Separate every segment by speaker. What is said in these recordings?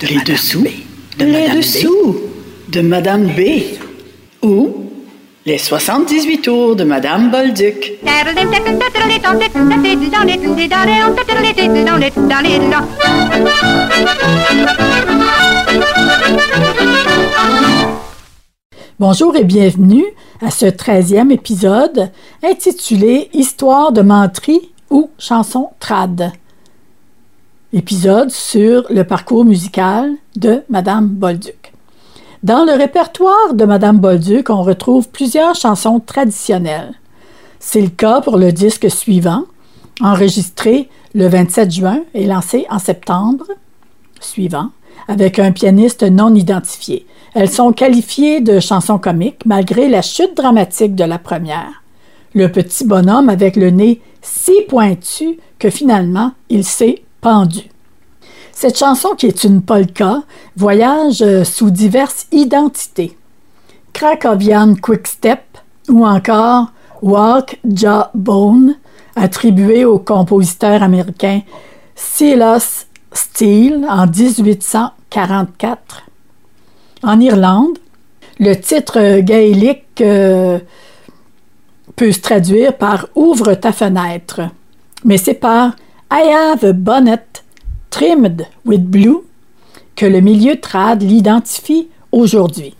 Speaker 1: de les dessous de les dessous de Madame B. Ou les 78 tours de Madame Bolduc.
Speaker 2: Bonjour et bienvenue à ce 13e épisode intitulé Histoire de menterie ou chanson trad. Épisode sur le parcours musical de Madame Bolduc. Dans le répertoire de Madame Bolduc, on retrouve plusieurs chansons traditionnelles. C'est le cas pour le disque suivant, enregistré le 27 juin et lancé en septembre suivant, avec un pianiste non identifié. Elles sont qualifiées de chansons comiques malgré la chute dramatique de la première. Le petit bonhomme avec le nez si pointu que finalement il s'est pendu. Cette chanson, qui est une polka, voyage euh, sous diverses identités. Krakowian Quickstep ou encore Walk Jaw Bone, attribué au compositeur américain Silas Steele en 1844. En Irlande, le titre gaélique euh, peut se traduire par Ouvre ta fenêtre, mais c'est par I have a bonnet Trimmed with Blue que le milieu trad l'identifie aujourd'hui.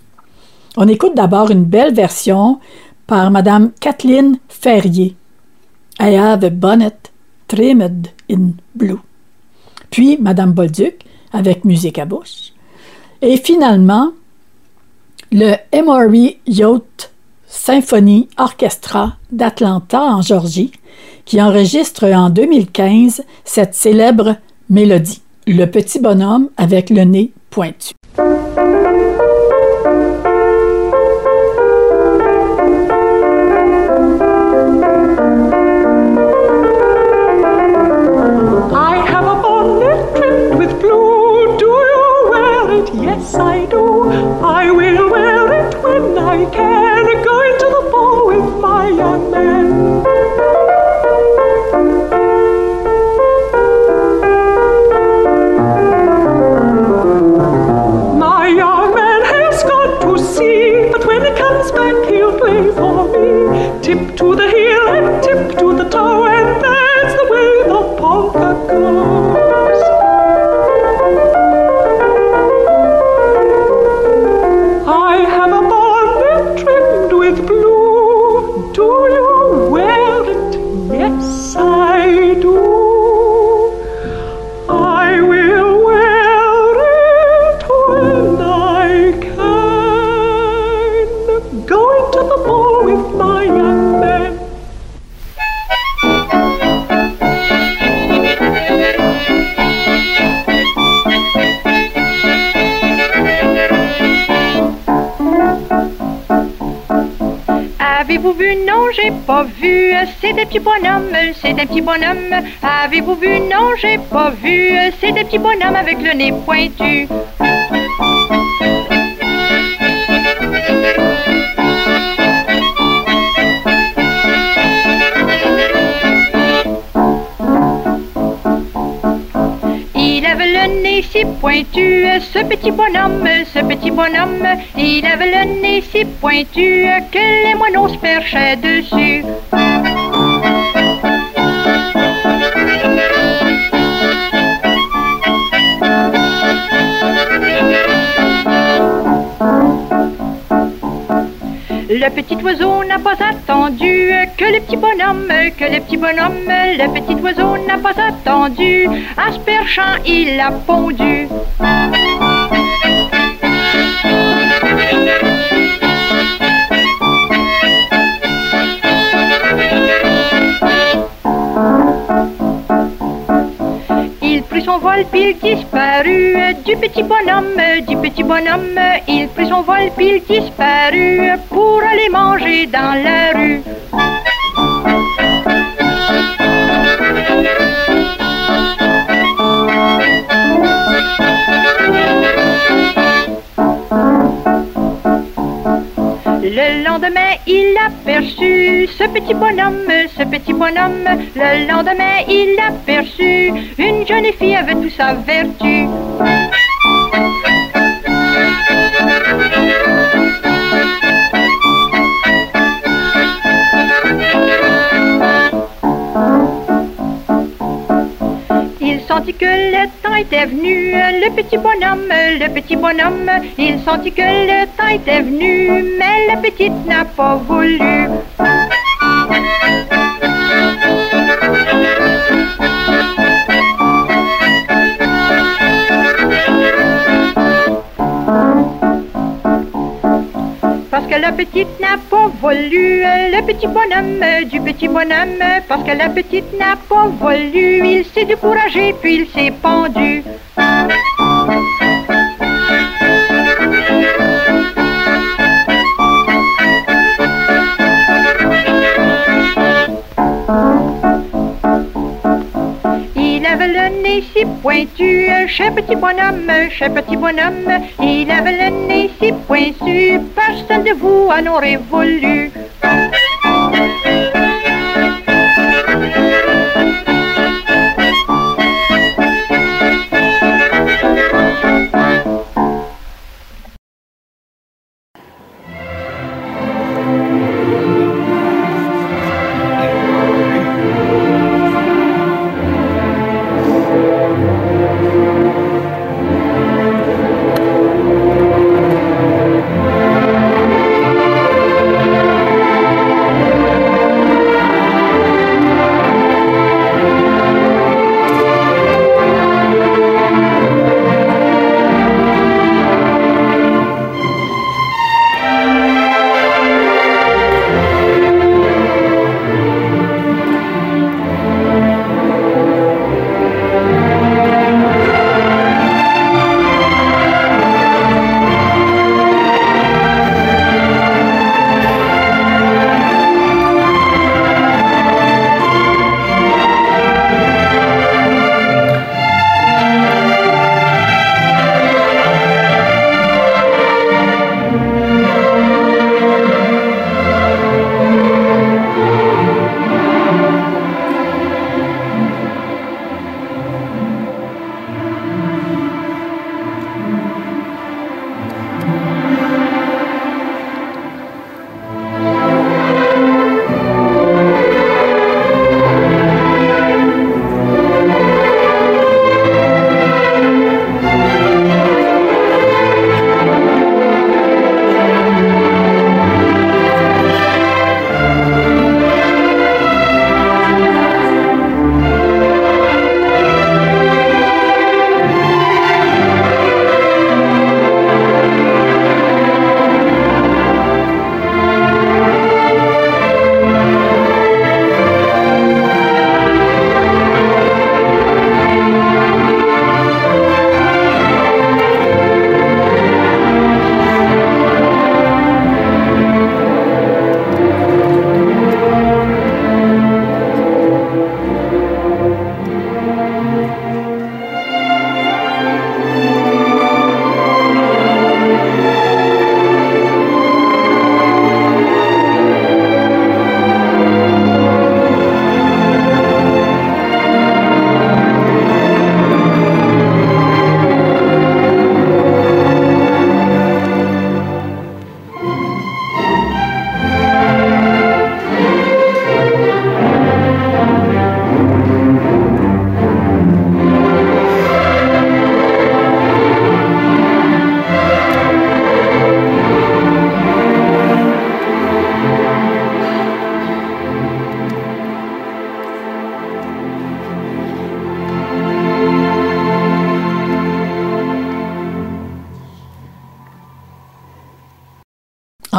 Speaker 2: On écoute d'abord une belle version par Madame Kathleen Ferrier. I have a bonnet trimmed in blue. Puis Madame Bolduc avec musique à bouche. Et finalement, le Emory Yacht Symphony Orchestra d'Atlanta en Georgie, qui enregistre en 2015 cette célèbre Mélodie, le petit bonhomme avec le nez pointu.
Speaker 3: Pas vu, c'est des petits bonhommes, c'est des petits bonhommes. Avez-vous vu? Non, j'ai pas vu, c'est des petits bonhommes avec le nez pointu. Pointu, ce petit bonhomme, ce petit bonhomme, il avait le nez si pointu que les moineaux se perchaient dessus. Le petit oiseau n'a pas attendu que le petit bonhomme, que le petit bonhomme, le petit oiseau n'a pas attendu. À il a pondu. son vol, puis il disparut. Du petit bonhomme, du petit bonhomme, il prit son vol, puis il disparut pour aller manger dans la rue. Le lendemain, il aperçut ce petit bonhomme, ce petit bonhomme. Le lendemain, il aperçut une jeune fille avec toute sa vertu. Il sentit que le petit bonhomme, le petit bonhomme, il sentit que le temps était venu, mais la petite n'a pas voulu. La petite n'a pas voulu, le petit bonhomme du petit bonhomme, parce que la petite n'a pas voulu, il s'est découragé puis il s'est pendu. Chez petit bonhomme, chez petit bonhomme. Il avait le nez si pointu, personne de vous en aurait voulu.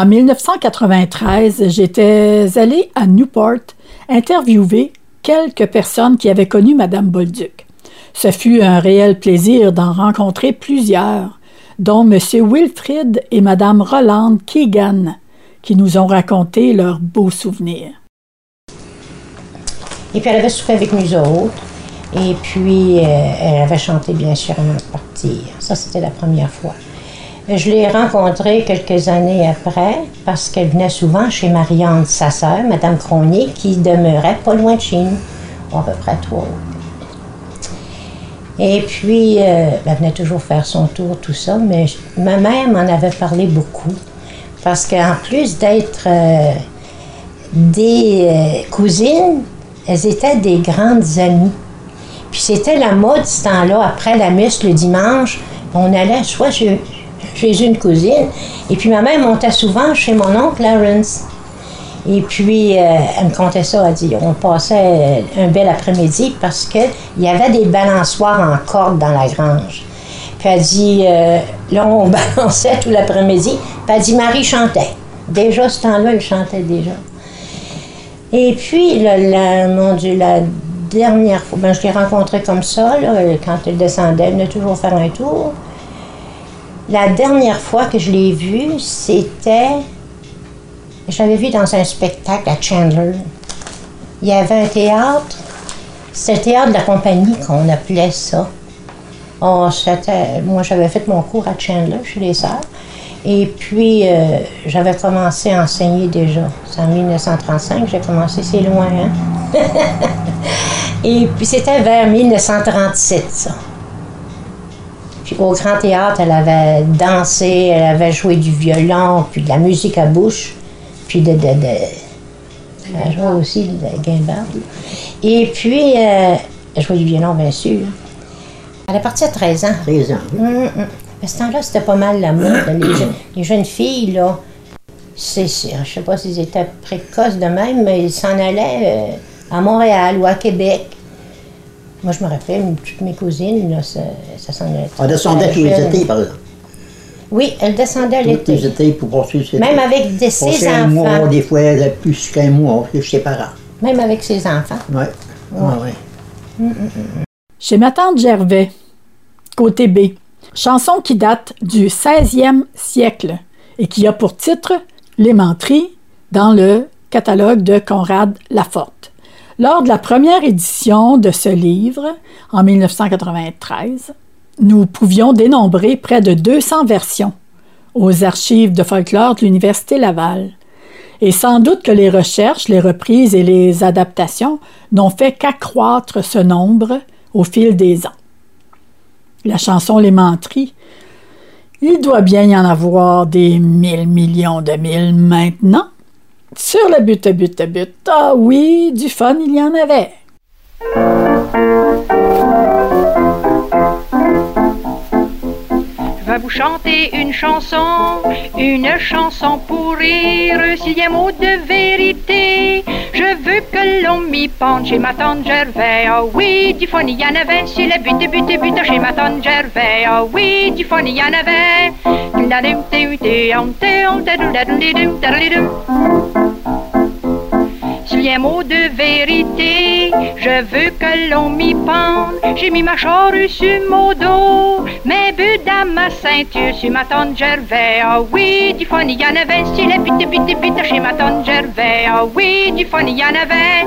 Speaker 2: En 1993, j'étais allée à Newport interviewer quelques personnes qui avaient connu Madame Bolduc. Ce fut un réel plaisir d'en rencontrer plusieurs, dont M. Wilfrid et Mme Rolande Keegan, qui nous ont raconté leurs beaux souvenirs.
Speaker 4: Et puis elle avait soupé avec nous autres. Et puis euh, elle avait chanté bien sûr avant de partir. Ça, c'était la première fois. Je l'ai rencontrée quelques années après parce qu'elle venait souvent chez Marianne, sa sœur, Madame Cronier, qui demeurait pas loin de chez nous, à peu près trois. Et puis, euh, elle venait toujours faire son tour, tout ça, mais ma mère m'en avait parlé beaucoup parce qu'en plus d'être euh, des euh, cousines, elles étaient des grandes amies. Puis c'était la mode ce temps-là, après la messe le dimanche, on allait soit chez, chez une cousine, et puis ma mère montait souvent chez mon oncle Lawrence. Et puis, euh, elle me contait ça, elle dit, on passait un bel après-midi parce qu'il y avait des balançoires en corde dans la grange. Puis elle dit, euh, là, on balançait tout l'après-midi. Puis elle dit, Marie chantait. Déjà, ce temps-là, elle chantait déjà. Et puis, la, mon Dieu, la dernière fois, ben, je l'ai rencontrée comme ça, quand elle descendait, elle venait toujours faire un tour. La dernière fois que je l'ai vue, c'était. Je vue dans un spectacle à Chandler. Il y avait un théâtre. C'était le théâtre de la compagnie qu'on appelait ça. Oh, c'était. Moi, j'avais fait mon cours à Chandler chez les sœurs. Et puis, euh, j'avais commencé à enseigner déjà. C'est en 1935 j'ai commencé, c'est loin, hein? Et puis, c'était vers 1937, ça. Au Grand Théâtre, elle avait dansé, elle avait joué du violon, puis de la musique à bouche, puis de... de, de elle jouait aussi de la guimbarde. Et puis, euh, elle jouait du violon, bien sûr. Elle est partie à 13 ans.
Speaker 5: 13 ans. oui.
Speaker 4: Hum, hum. À ce temps-là, c'était pas mal la mode. Les, jeunes, les jeunes filles, là, c'est, c'est- je sais pas s'ils étaient précoces de même, mais ils s'en allaient euh, à Montréal ou à Québec. Moi, je me rappelle, toutes mes cousines, là, ça, ça s'en allait.
Speaker 5: On descendait tous les étés, par exemple.
Speaker 4: Oui, elles descendaient
Speaker 5: Tous
Speaker 4: l'été.
Speaker 5: les étés pour poursuivre ses
Speaker 4: Même avec des, ses
Speaker 5: un mois,
Speaker 4: enfants.
Speaker 5: des fois plus qu'un mois, chez ses parents.
Speaker 4: Même avec ses enfants.
Speaker 5: Ouais. Ouais, ouais.
Speaker 2: Chez ma tante Gervais, côté B, chanson qui date du 16e siècle et qui a pour titre Les menteries dans le catalogue de Conrad Laforte. Lors de la première édition de ce livre, en 1993, nous pouvions dénombrer près de 200 versions aux archives de folklore de l'Université Laval. Et sans doute que les recherches, les reprises et les adaptations n'ont fait qu'accroître ce nombre au fil des ans. La chanson Les Menteries, il doit bien y en avoir des mille millions de mille maintenant. Sur le but, but, but, ah oui, du fun, il y en avait.
Speaker 3: Vous chanter une chanson, une chanson pour rire, s'il y a mot de vérité. Je veux que l'on m'y pende chez ma tante Gervais. Ah oui, du fun, il y en avait sur le but, but, but, chez ma tante Gervais. Ah oui, du fun, il y en avait. Un mot de vérité, je veux que l'on m'y pende. J'ai mis ma charrue sur mon dos, mes buts dans ma ceinture, sur ma tante Gervais. Ah oui, du fun, il y en avait, sur les bite, bite, bite, chez ma tante Gervais. Ah oui, du fun, il y en avait.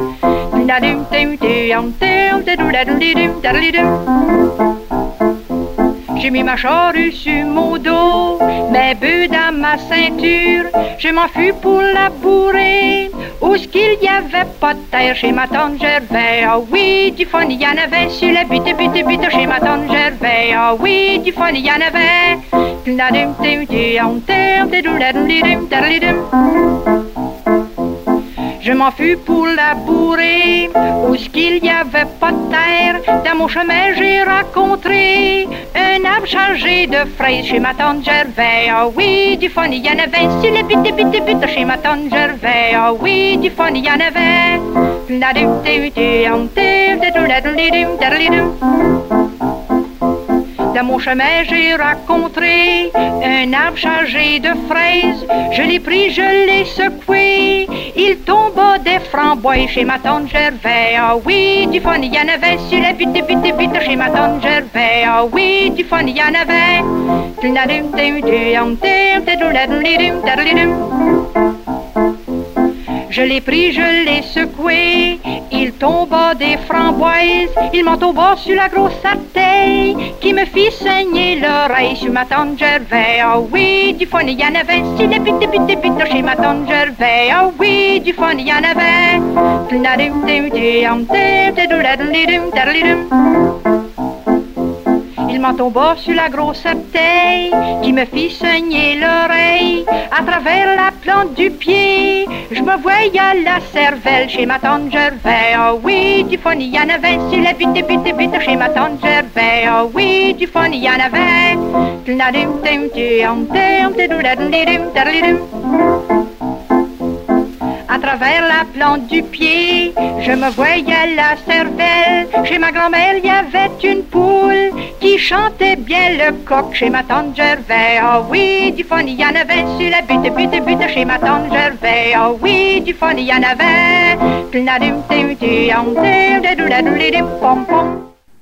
Speaker 3: J'ai mis ma charrue sur mon dos, mes bœufs dans ma ceinture. Je m'en fus pour la bourrer. Où ce qu'il y avait pas de terre chez ma tante. Ah oui, du fun, il y en avait sur la butte, butte, butte chez ma tante Gervais. Ah oui, du fun, il y en avait. Je m'en fus pour la bourrer, où ce qu'il y avait pas de terre. Dans mon chemin, j'ai rencontré un arbre chargé de fraises chez ma tante Gervais. Ah oui, du fun, il y en avait sur les bite, bite, bite chez ma tante Gervais. Ah oui, du fun, il y en avait. Dans mon chemin, j'ai rencontré un arbre chargé de fraises. Je l'ai pris, je l'ai secoué. Il tomba des framboises chez ma tante Gervais. Ah oui, du fun, il y en avait sur la butte, butte, butte chez ma tante Gervais. Ah oui, du fun, il y en avait. Je l'ai pris, je l'ai secoué, il tomba des framboises, il m'en tomba sur la grosse attaille, qui me fit saigner l'oreille sur ma tante Gervais. Ah oui, du fun, il y en avait, sur les butte, butte, butte chez ma tante. Ah oui, du fun, il y en avait. M'en tomba sur la grosse orteille qui me fit saigner l'oreille à travers la plante du pied. Je me voyais à la cervelle chez ma tante Gervais. Oh oui, du fun, il y en avait sur la butte, butte, butte chez ma tante Gervais. Oh oui, du fun, il y en avait. À travers la plante du pied, je me voyais la cervelle. Chez ma grand-mère, il y avait une poule qui chantait bien le coq chez ma tante Gervais. Oh oui, du fun, il y en avait sur la butte, butte, butte chez ma tante Gervais. Oh oui, du fun, il y en avait.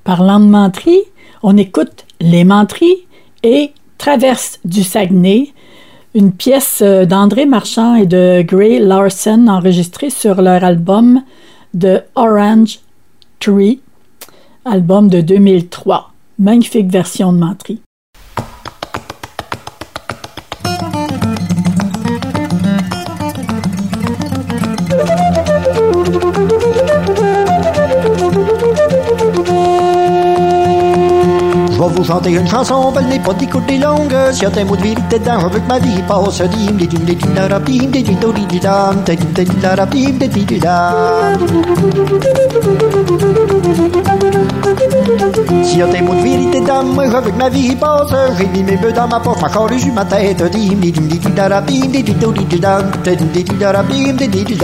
Speaker 2: Parlant de menterie, on écoute Les menteries et Traverse du Saguenay, une pièce d'André Marchand et de Gray Larson enregistrée sur leur album The Orange Tree, album de 2003. Magnifique version de menterie.
Speaker 6: Chanter une chanson, elle n'est pas d'écouter longue. Si y a mots de vérité dedans, ma vie passe. Dim, dim, dim, dim, la dim, dim, dim, dim, dim, dim, dim, dim, dim. S'il y des mots de vérité dedans, ma vie passe. J'ai mis mes bœufs dans ma poche, ma corrige ma tête. Dim, dim, dim, dim, la dim, dim, dim, dim, dim, dim, dim, dim, dim, dim.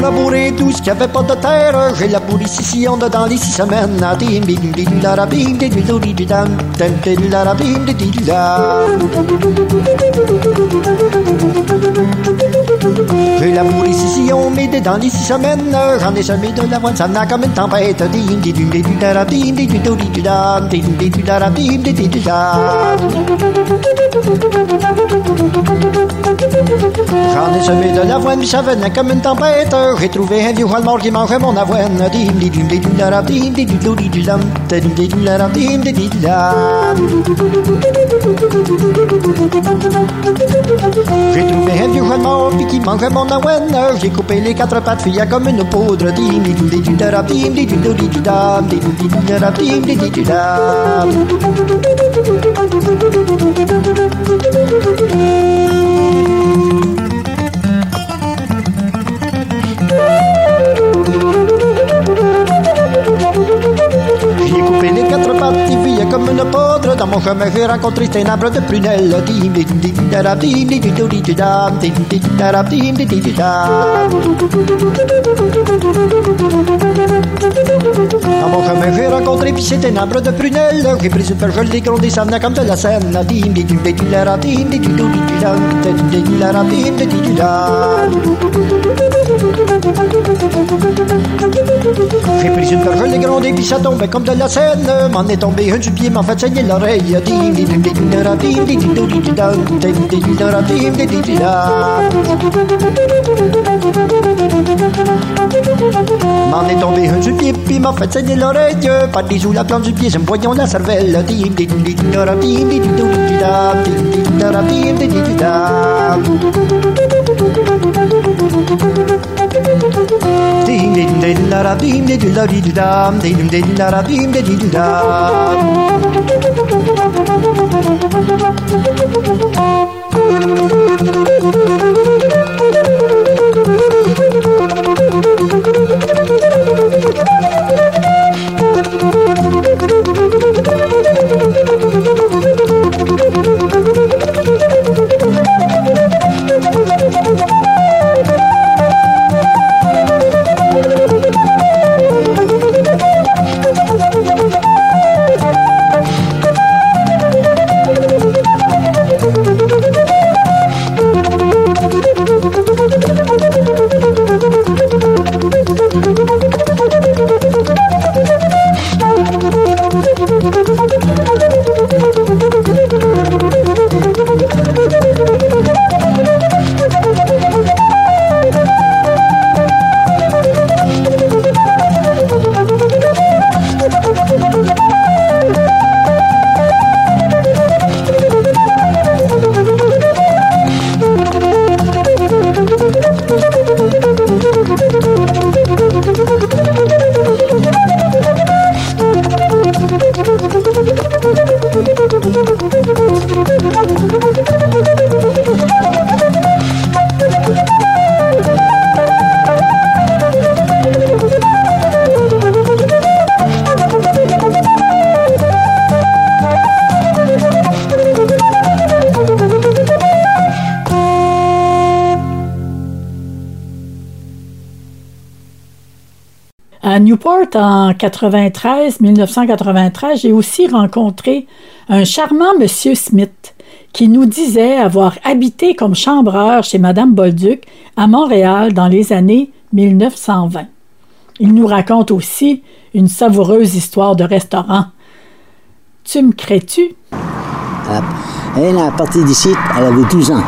Speaker 6: Allé pour labourer tout ce qu'il n'y avait pas de terre. J'ai labouré six sillons dans les six semaines. Dim, la la. J'ai labouré six sillons, mais dans les six semaines, j'en ai semé de l'avoine, ça n'a comme une tempête. J'en ai semé de l'avoine, comme une tempête. J'ai trouvé un vieux roi mort qui mangeait mon avoine. J'ai trouvé un vieux mort qui mangeait mon avoine. J'ai coupé les quatre pattes, fille comme une poudre. Dim, dim, comme une poudre. Dans mon chemin, j'ai rencontré un arbre de prunelle. Dans mon chemin, j'ai rencontré, puis c'est un arbre de prunelle. J'ai pris une perche, je l'ai grondé, ça venait comme de la Seine. J'ai pris une perche, je l'ai grondé, puis ça tombait comme de la Seine. M'en est tombé un du pied, m'en fait saigner l'oreille. M'en est tombé un du pied, puis m'a fait saigner l'oreille. Pas des sous la plante du pied, j'aime voyons la cervelle. Dim, dim, dim, darab, dim, dim, dim, dim, dam, dim, dim, darab, dim, dim, dim, dam.
Speaker 2: En 93, 1993, j'ai aussi rencontré un charmant monsieur Smith qui nous disait avoir habité comme chambreur chez Madame Bolduc à Montréal dans les années 1920. Il nous raconte aussi une savoureuse histoire de restaurant. Tu me crées-tu?
Speaker 7: Elle, à partir d'ici, elle avait 12 ans.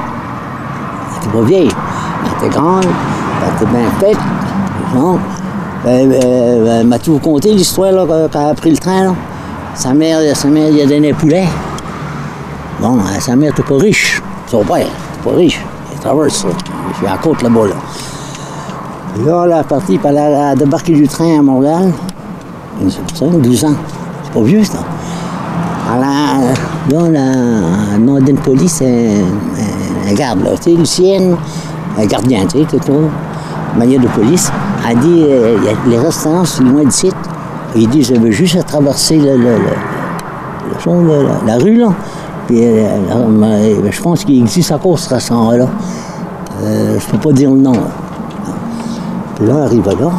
Speaker 7: Elle était pas vieille. Elle était grande, elle était bien faite. Bon. Elle, elle- elle m'a tout conté l'histoire là, quand elle a pris le train. là. Sa mère, sa mère a donné un poulet. Bon, euh, sa mère n'était pas riche. Son père n'était pas riche. Il traverse ça. Je suis à la là-bas. Là. Là, elle est partie, elle a, débarqué du train à Montréal. Une- C'est ça, 12 ans. C'est pas vieux, ça. Elle a, là, la, nom d'une police, un, garde, là, tu sais, Lucienne, un gardien, tu sais, tout ça, manière de police. Elle dit, euh, a les restaurants, c'est loin d'ici. Il dit, je veux juste à traverser le, le, le- la, rue, là. Puis, euh, mais je pense qu'il existe encore ce restaurant-là. Euh, je peux pas dire le nom. là. Puis là, elle arrive là.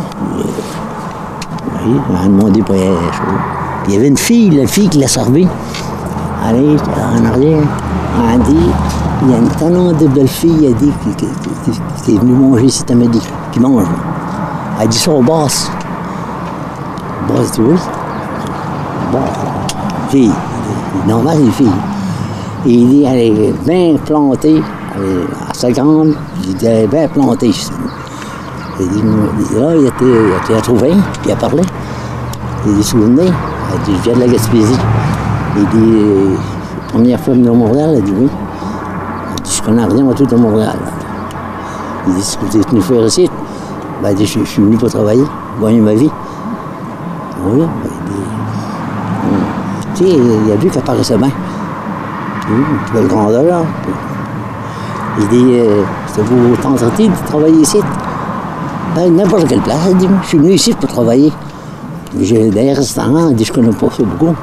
Speaker 7: elle a demandé pour choses. Puis il y avait une fille, la fille qui l'a servi. Allez, en arrière. Elle a dit, il y a une tellement de belles filles, elle dit, qui, est venue manger à midi, qui mange. Elle dit ça au boss. Boss, tu vois? Bon, fille. Normal, les filles. Et il dit, elle est bien plantée, elle est assez grande, il dit, elle est bien plantée. Il dit, dit, là, il a été, il a été retrouvé, puis il a parlé. Il dit, souvenez, elle dit, je viens de la Gaspésie. Il dit, première fois venue à Montréal, elle dit, oui. Elle dit, je connais rien à tout à Montréal. Il dit, ce que vous êtes venu faire ici? Dit, je, je suis venu pour travailler, gagner ma vie. Oui, ben, il tu il a vu paraissait bien. Oui, une belle grandeur. Puis, Il dit, euh, ça vous de travailler ici? Ben, n'importe quelle place. Dit, je suis venu ici pour travailler. J'ai des restaurants, elle dit, je connais pas beaucoup.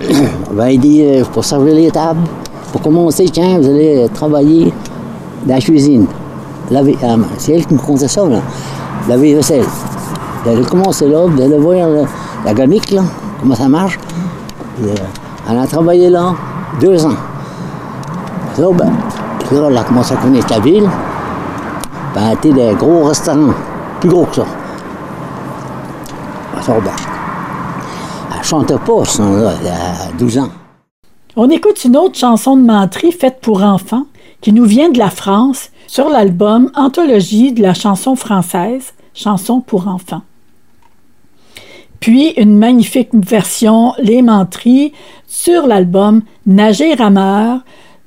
Speaker 7: Ben, il dit, euh, pour servir les tables, pour commencer, tiens, vous allez travailler dans la cuisine. Ah, c'est elle qui me contait ça, là. Laver vaisselle. Vous allez commencer là, voir là, la gamique, là, comment ça marche. Elle a travaillé là deux ans. Là, elle a commencé à connaître la ville. Ben, elle était des gros restaurants, plus gros que ça. Ça, ben, elle chantait pas, ça, là, elle a 12 ans.
Speaker 2: On écoute une autre chanson de menterie faite pour enfants qui nous vient de la France sur l'album Anthologie de la chanson française, Chanson pour enfants. Puis une magnifique version Les Menteries sur l'album Nager rameur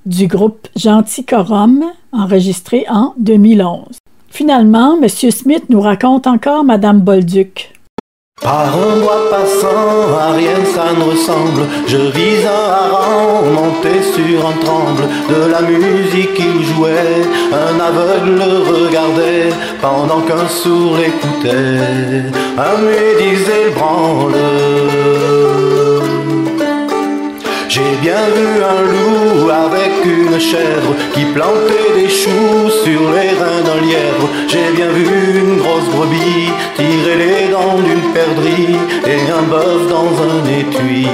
Speaker 2: du groupe Gentil Corum, enregistré en 2011. Finalement, M. Smith nous raconte encore Madame Bolduc.
Speaker 8: Par un bois passant, à rien ça ne ressemble. Je vis un hareng monté sur un tremble. De la musique il jouait, un aveugle le regardait pendant qu'un sourd l'écoutait. Un muet disait le branle. J'ai bien vu un loup avec une chèvre qui plantait des choux sur les reins d'un lièvre. J'ai bien vu une grosse brebis tirer les dents d'une perdrix et un bœuf dans un étui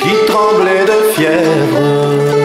Speaker 8: qui tremblait de fièvre.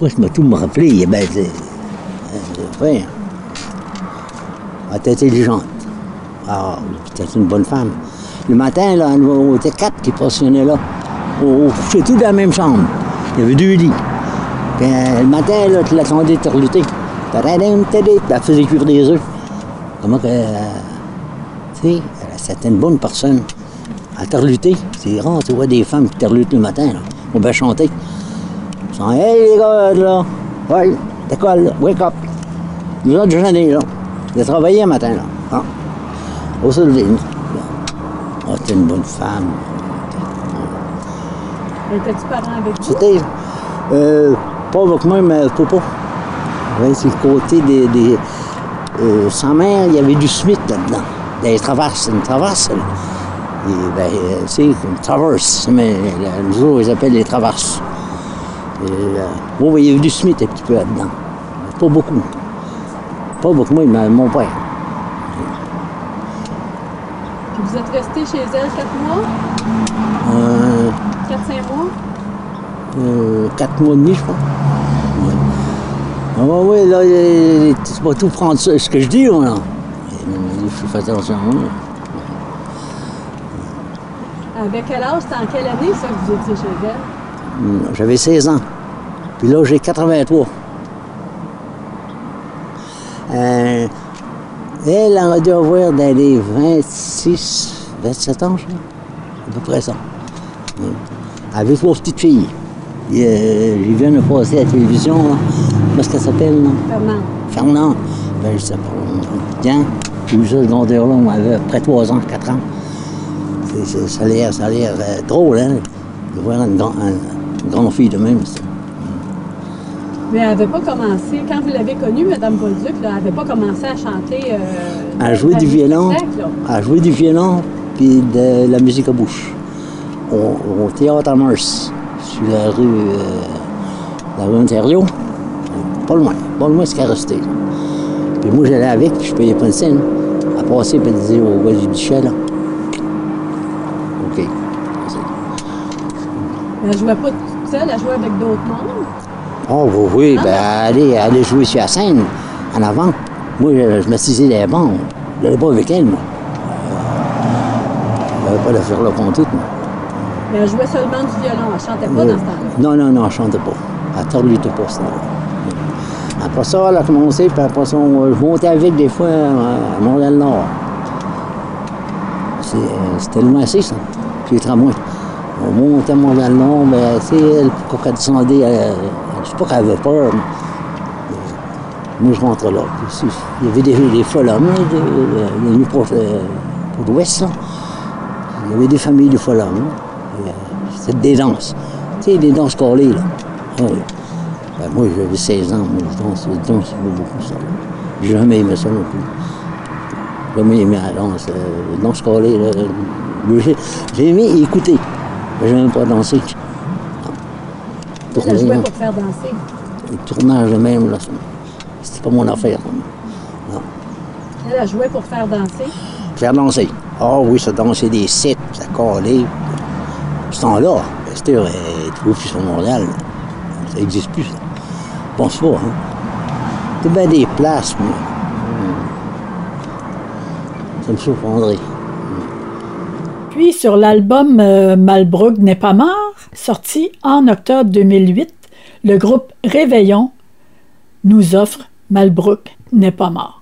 Speaker 7: Ben, je m'a tout me rappeler. Ben, ouais. Elle était intelligente. Ah, c'était une bonne femme. Le matin, là, on était quatre qui passionnaient là. On, couchait tous dans la même chambre. Il y avait deux lits. Puis, euh, le matin, là, tu l'attendais puis Elle faisait cuire des œufs. Comment que. euh, tu sais, c'était une bonne personne. À terluter, c'est rare, tu vois des femmes qui terlutent le matin, là. On va chanter. Sont, hey les gars, là, ouais, d'école, là, wake up. Nous autres, j'en ai, là. J'ai travaillé un matin, là. Ah. Au lever. Ah, t'es une bonne femme.
Speaker 2: Étais-tu parent avec vous?
Speaker 7: C'était, euh, pas avec moi, mais papa. Ouais, c'est le côté des. des euh, sa mère, il y avait du Smith là-dedans. Des traverses, une traverse. là. Et, ben, euh, c'est une traverse, mais là, nous autres, ils appellent les traverses. Et, euh, y avait du Smith un petit peu là-dedans. Pas beaucoup. Pas beaucoup, moi, mais mon père.
Speaker 2: Puis vous êtes resté chez elle quatre mois?
Speaker 7: Euh,
Speaker 2: Quatre, cinq mois?
Speaker 7: euh, quatre mois et demi, je crois. Ouais. Ah ouais, là, tu vas tout prendre ça, ce que je dis, là. Il faut faire attention. hein.
Speaker 2: Avec quel âge, c'était en quelle année ça que vous étiez chez elle?
Speaker 7: J'avais 16 ans. Puis là, j'ai 83. Euh, elle en a dû avoir dans les 26, 27 ans, je crois. À peu près ça. Hum. Avec trois petites filles. Et, euh, je viens de passer à la télévision, là. Comment est-ce qu'elle s'appelle, là?
Speaker 2: Fernand.
Speaker 7: Fernand. Ben, je sais pas. Tiens, j'ai vu ça, ce grandeur-là, on avait à peu près 3 ans, 4 ans. C'est- ça a l'air, ça a l'air euh, drôle, hein, de voir une, grand- un- une grande fille de même. ça.
Speaker 2: Mais elle n'avait pas commencé, quand vous l'avez connue, Mme Bolduc, elle n'avait pas commencé à chanter. Euh,
Speaker 7: À jouer du violon, à jouer du violon, puis de la musique à bouche. Au, au théâtre à Mars, sur la rue, euh, la rue Ontario. Pas loin, pas loin, c'est qu'à rester. Puis moi, j'allais avec, puis je payais pas une scène. À passer, puis elle disait au gars du guichet, là. OK.
Speaker 2: Elle jouait pas toute seule, elle jouait avec d'autres mondes?
Speaker 7: Oh, oui, oui, ben, aller, aller jouer sur la scène, en avant. Moi, je, je m'assisais les bancs. Je n'allais pas avec elle, moi. Je n'avais pas de faire compte tout, moi.
Speaker 2: Mais elle jouait seulement du violon, elle chantait pas
Speaker 7: Euh,
Speaker 2: dans ce temps-là.
Speaker 7: Non, non, non, elle chantait pas. Elle torlutait pas, ça. là Après ça, elle a commencé, puis après ça, on- je montais avec des fois à Montréal-Nord. C'est, euh, C'était loin assez, ça. Puis les tramways. On montait à Montréal-Nord, mais tu sais, elle, quand elle descendait, elle- je sais pas qu'elle avait peur. mais- mais Moi, je rentrais là. Puis Il y avait des, des pour, euh, l'ouest. Il y avait des familles de folles euh, C'était des danses. Tu sais, des danses collées, là. Oui. Ben, moi, j'avais 16 ans, moi, je danse, je danse beaucoup, ça. J'ai jamais aimé ça non plus. Jamais aimé la danse, euh, danse. J'ai- J'ai aimé écouter, j'ai même pas.
Speaker 2: Elle
Speaker 7: Tourner, là.
Speaker 2: pour faire danser.
Speaker 7: Le tournage même, là, pas mon affaire. Non.
Speaker 2: Elle, elle jouait pour faire danser.
Speaker 7: Faire danser. Ah oui, ça dansait des sets, ça collait. Ce temps-là, c'était euh, trouvé plus sur Montréal. là. Ça n'existe plus, ça. Je pense pas, hein. C'est bien des places, mais. hum, Ça me surprendrait.
Speaker 2: Puis sur l'album euh, Malbrook n'est pas mort, sorti en octobre 2008, le groupe Réveillon nous offre Malbrook n'est pas mort.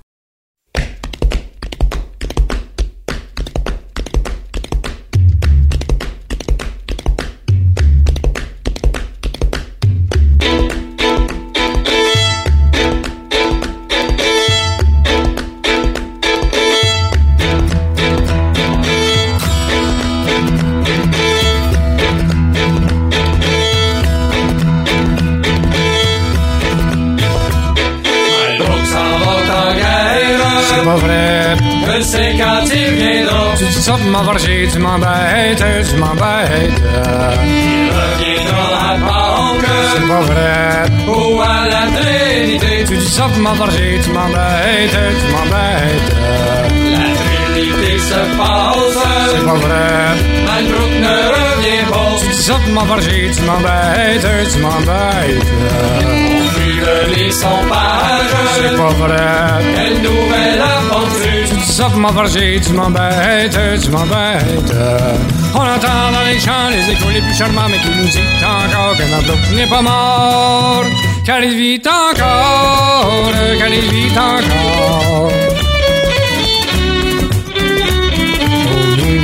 Speaker 9: Pour m'enfarger, tu m'embêtes, tu m'embêtes.
Speaker 10: On fuit les son page.
Speaker 9: C'est pas vrai.
Speaker 10: Quelle nouvelle aventure.
Speaker 9: Ça pour m'enfarger, tu m'embêtes, tu m'embêtes. On entend dans les champs les échos les plus charmants, mais qui nous dit encore que Mabrouk n'est pas mort. Car il vit encore, car il vit encore.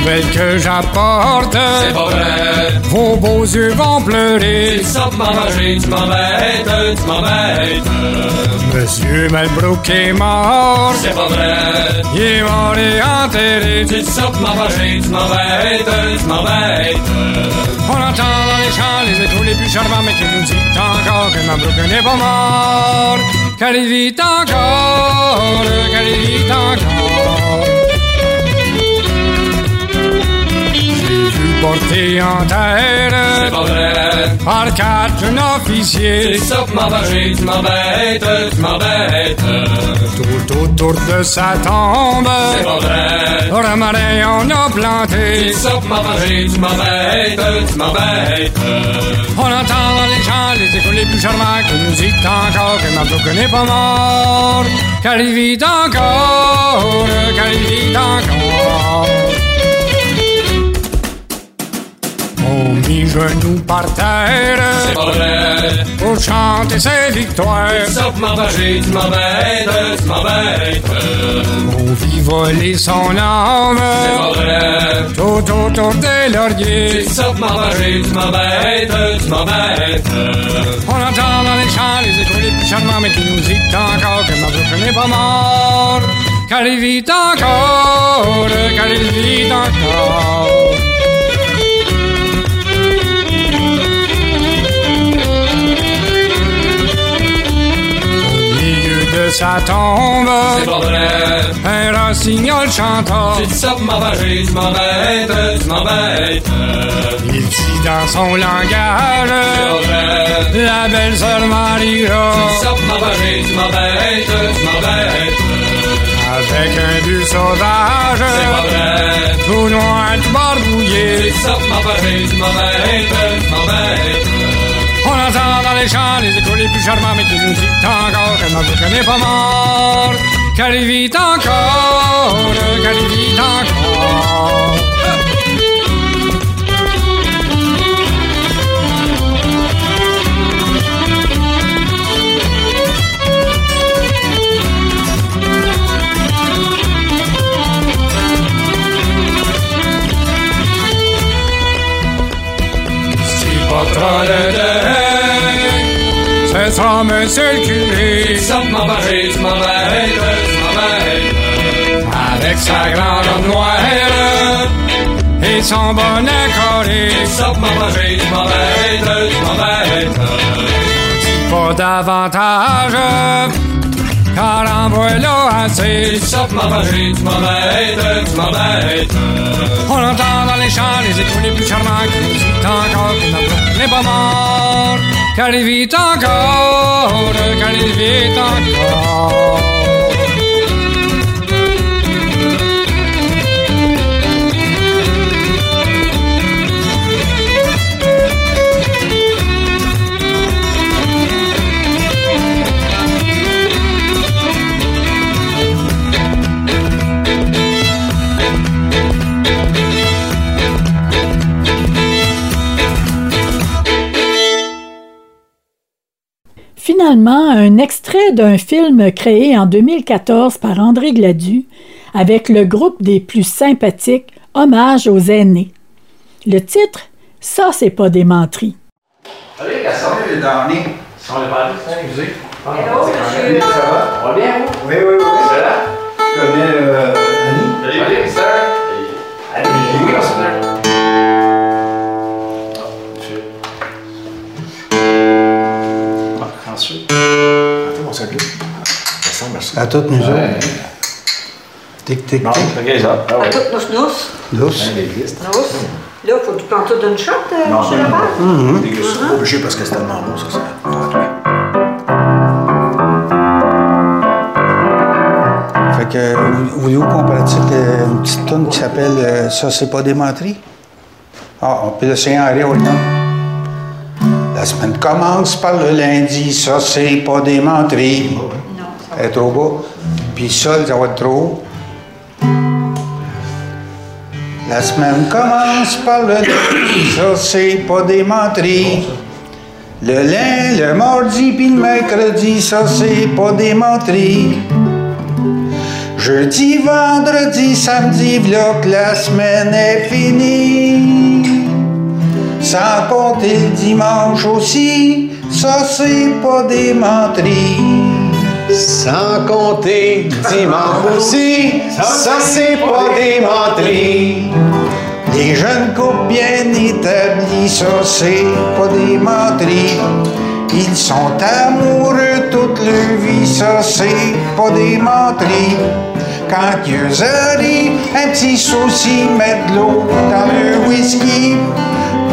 Speaker 9: Aux nouvelles que j'apporte,
Speaker 10: C'est pas vrai.
Speaker 9: vos beaux yeux vont pleurer.
Speaker 10: Tu sors m'enrager, tu m'embêtes, tu m'embêtes.
Speaker 9: Monsieur Malbrook est mort,
Speaker 10: C'est pas vrai.
Speaker 9: il est mort et enterré.
Speaker 10: Tu sors m'enrager, tu m'embêtes, tu m'embêtes.
Speaker 9: On entend dans les champs les échos les plus charmants, mais qui nous dit encore que Mabrouk n'est pas mort. Car il vit encore, car il vit encore. Porter en terre
Speaker 10: C'est pas vrai.
Speaker 9: par quatre jeunes officiers
Speaker 10: Tu sors m'enrager, tu m'embêtes, tu m'embêtes.
Speaker 9: tout autour de sa tombe.
Speaker 10: C'est pas vrai.
Speaker 9: Un marin on a planté.
Speaker 10: Tu sors m'enrager, tu m'embêtes, tu m'embêtes.
Speaker 9: On entend les champs les échos les plus charmants qui nous dit encore que Mabrouk n'est pas mort. Car il vit encore, car il vit encore. Les genoux par terre.
Speaker 10: C'est pas vrai.
Speaker 9: Pour chanter ses victoires.
Speaker 10: Ça pour m'embarger, tu m'embêtes, tu m'embêtes.
Speaker 9: On vit voler son âme.
Speaker 10: C'est pas vrai.
Speaker 9: Tout autour des lauriers.
Speaker 10: Ça pour m'embarger, tu m'embêtes, tu m'embêtes.
Speaker 9: On entend dans les champs les échos les plus charmants, mais qui nous encore que notre n'est pas mort. Car il vit encore, car il vit encore. Sa tombe,
Speaker 10: C'est pas vrai.
Speaker 9: un rossignol chantant.
Speaker 10: J'ai dit ça pour m'embarger, tu m'embêtes, tu m'embêtes.
Speaker 9: Il dit dans son langage,
Speaker 10: C'est pas vrai.
Speaker 9: la belle sœur
Speaker 10: J'ai
Speaker 9: Marie-Rose.
Speaker 10: dit ça pour m'embarger, tu m'embêtes, tu m'embêtes.
Speaker 9: Avec un but sauvage,
Speaker 10: C'est pas vrai.
Speaker 9: tout noir, tout barbouillé.
Speaker 10: dit ça pour m'embarger, tu m'embêtes, tu m'embêtes.
Speaker 9: On entend dans les champs les échos les plus charmants, mais qui nous dit encore que notre n'est pas mort. Car il vit encore, car il vit encore. C'est pas
Speaker 10: dit ça pour m'embarger, tu m'embêtes, tu m'embêtes.
Speaker 9: Avec sa grande robe noire et son bonnet collé.
Speaker 10: Pour m'embarger, tu m'embêtes, tu m'embêtes.
Speaker 9: Pas davantage, car en voilà assez.
Speaker 10: Pour m'embarger, tu m'embêtes, tu m'embêtes.
Speaker 9: On entend dans les champs les échos les plus charmants qui nous encore que notre n'est pas mort. Il vit encore, il vit encore.
Speaker 2: Finalement, un extrait d'un film créé en 2014 par André Gladu avec le groupe des plus sympathiques Hommage aux aînés. Le titre, ça c'est pas des menteries.
Speaker 11: Allez, la sortie est donnée.
Speaker 12: On est pas allé, excusez.
Speaker 11: Hello, monsieur. Ça va?
Speaker 12: On va bien, vous?
Speaker 11: Oui, oui, oui.
Speaker 12: C'est là?
Speaker 11: Je connais euh,
Speaker 13: attends, on. Ça semble ça.
Speaker 5: À toutes nous autres. Tic, tic,
Speaker 13: Non,
Speaker 5: tic.
Speaker 13: Ah
Speaker 14: À
Speaker 13: ouais.
Speaker 14: toute nousse nousse.
Speaker 5: Douce.
Speaker 13: Ben, les listes.
Speaker 14: Nousse. Là, faut tout prendre tout d'une shot, euh,
Speaker 13: Non?
Speaker 5: Mhm.
Speaker 13: C'est obligé parce que c'est tellement beau, ça. ça.
Speaker 5: Fait que, euh, voulez-vous qu'on pratique euh, une petite tune qui s'appelle euh, Ça, c'est pas des menteries? Ah, on peut l'essayer en rire autant. La semaine commence par le lundi, ça, c'est pas des menteries. Elle est trop bas. Puis sol, ça va être trop haut. La semaine commence par le lundi, ça, c'est pas des menteries. Le lundi, le mardi, puis le mercredi, ça, c'est pas des menteries. Jeudi, vendredi, samedi, v'là que la semaine est finie. Sans compter le dimanche aussi, ça c'est pas des menteries.
Speaker 8: Sans compter dimanche aussi, ça c'est pas des menteries.
Speaker 5: Les jeunes couples bien établis, ça c'est pas des menteries. Ils sont amoureux toute leur vie, ça c'est pas des menteries. Quand ils arrivent, un petit souci, mettent de l'eau dans le whisky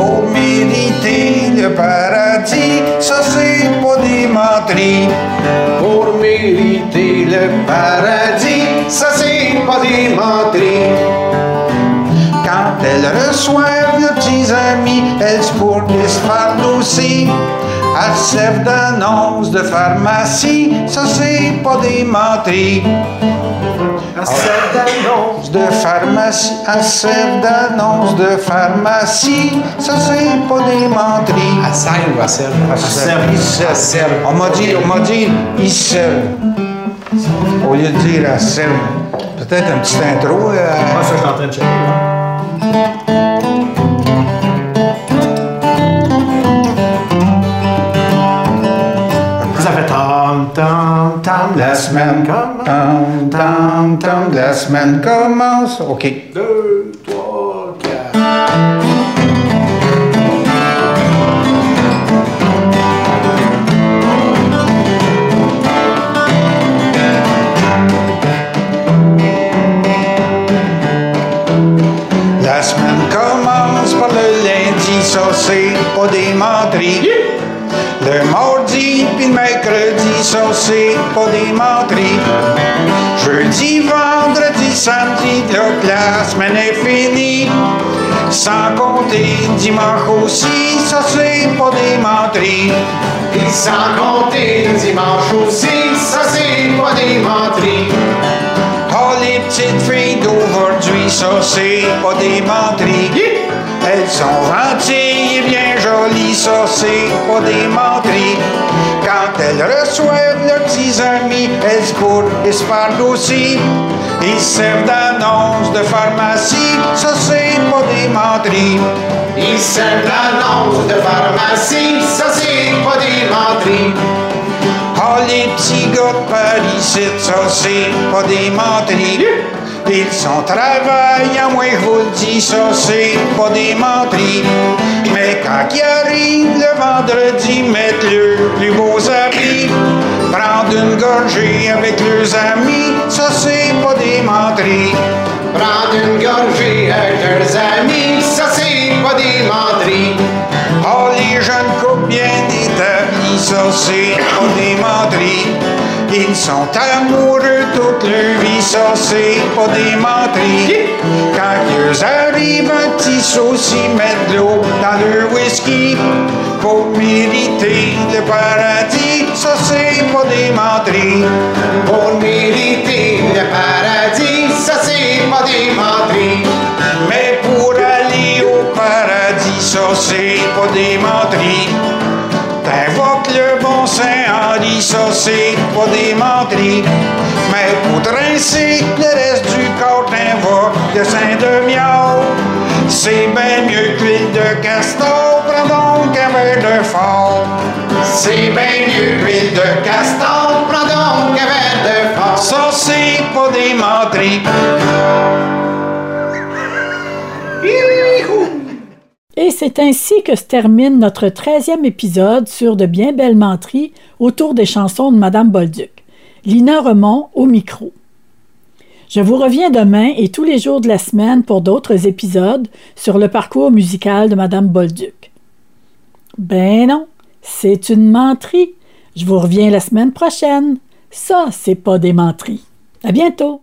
Speaker 5: pour mériter le paradis, ça c'est pas des menteries.
Speaker 8: Pour mériter le paradis, ça c'est pas des menteries.
Speaker 5: Quand elles reçoivent leurs petits amis, elles se pourraient se fardousser Elle servent d'annonce de pharmacie, ça c'est pas des menteries. Elle servent d'annonce de pharmacie, elle servent d'annonce de pharmacie, ça c'est pas des menteries.
Speaker 13: Elle sert ou elle serve?
Speaker 5: Ils servent. On m'a dit, on m'a dit, ils servent. Au lieu de dire elle servent. Peut-être un petit intro. euh,
Speaker 13: Moi, ça, je suis en train de checker.
Speaker 5: La semaine
Speaker 13: commence.
Speaker 5: Tam, tam, tam, la semaine commence. OK.
Speaker 13: Deux, trois, quatre.
Speaker 5: La semaine commence par le lundi, ça c'est pas des menteries. Le puis le mercredi, ça c'est pas des menteries. Jeudi, vendredi, samedi, là la semaine est finie. Sans compter dimanche aussi, ça c'est pas des menteries.
Speaker 8: Et sans compter le dimanche aussi, ça c'est pas des menteries.
Speaker 5: Oh, les petites filles d'aujourd'hui, ça c'est pas des menteries. Elles sont gentilles jolies, ça c'est pas des menteries. Quand elles reçoivent leurs petits amis, elles se bourrent et se parlent aussi. Ils servent d'annonces de pharmacie, ça c'est pas des menteries.
Speaker 8: Ils servent l'annonce de pharmacie, ça c'est pas des menteries.
Speaker 5: Oh, les petits gars de Paris, ça, c'est pas des menteries. Ils sont travaillants, moi je vous le dis, ça, c'est pas des menteries. Mais quand ils arrivent le vendredi, mettre leurs plus beaux habits, prendre une gorgée avec leurs amis, ça, c'est pas des menteries.
Speaker 8: Prendre une gorgée avec leurs amis, ça c'est pas des menteries.
Speaker 5: Oh, les jeunes couples bien établis, ça c'est pas des menteries. Ils sont amoureux toute leur vie, ça c'est pas des menteries. Quand ils arrivent un petit souci, mettre de l'eau dans leur whisky pour mériter le paradis, ça c'est pas des menteries.
Speaker 8: Pour mériter le paradis, ça c'est pas des menteries.
Speaker 5: Mais pour aller au paradis, ça c'est pas des C'est pas des menteries. Mais pour trincer le reste du le Saint de Miao. C'est bien mieux que l'huile de castor, prends donc un verre de fort.
Speaker 8: C'est bien mieux l'huile de castor, prends donc un verre de fort.
Speaker 5: Ça c'est pas des menteries.
Speaker 2: Et c'est ainsi que se termine notre 13e épisode sur de bien belles menteries autour des chansons de Madame Bolduc. Lina Remond au micro. Je vous reviens demain et tous les jours de la semaine pour d'autres épisodes sur le parcours musical de Madame Bolduc. Ben non, c'est une menterie. Je vous reviens la semaine prochaine. Ça, c'est pas des menteries. À bientôt.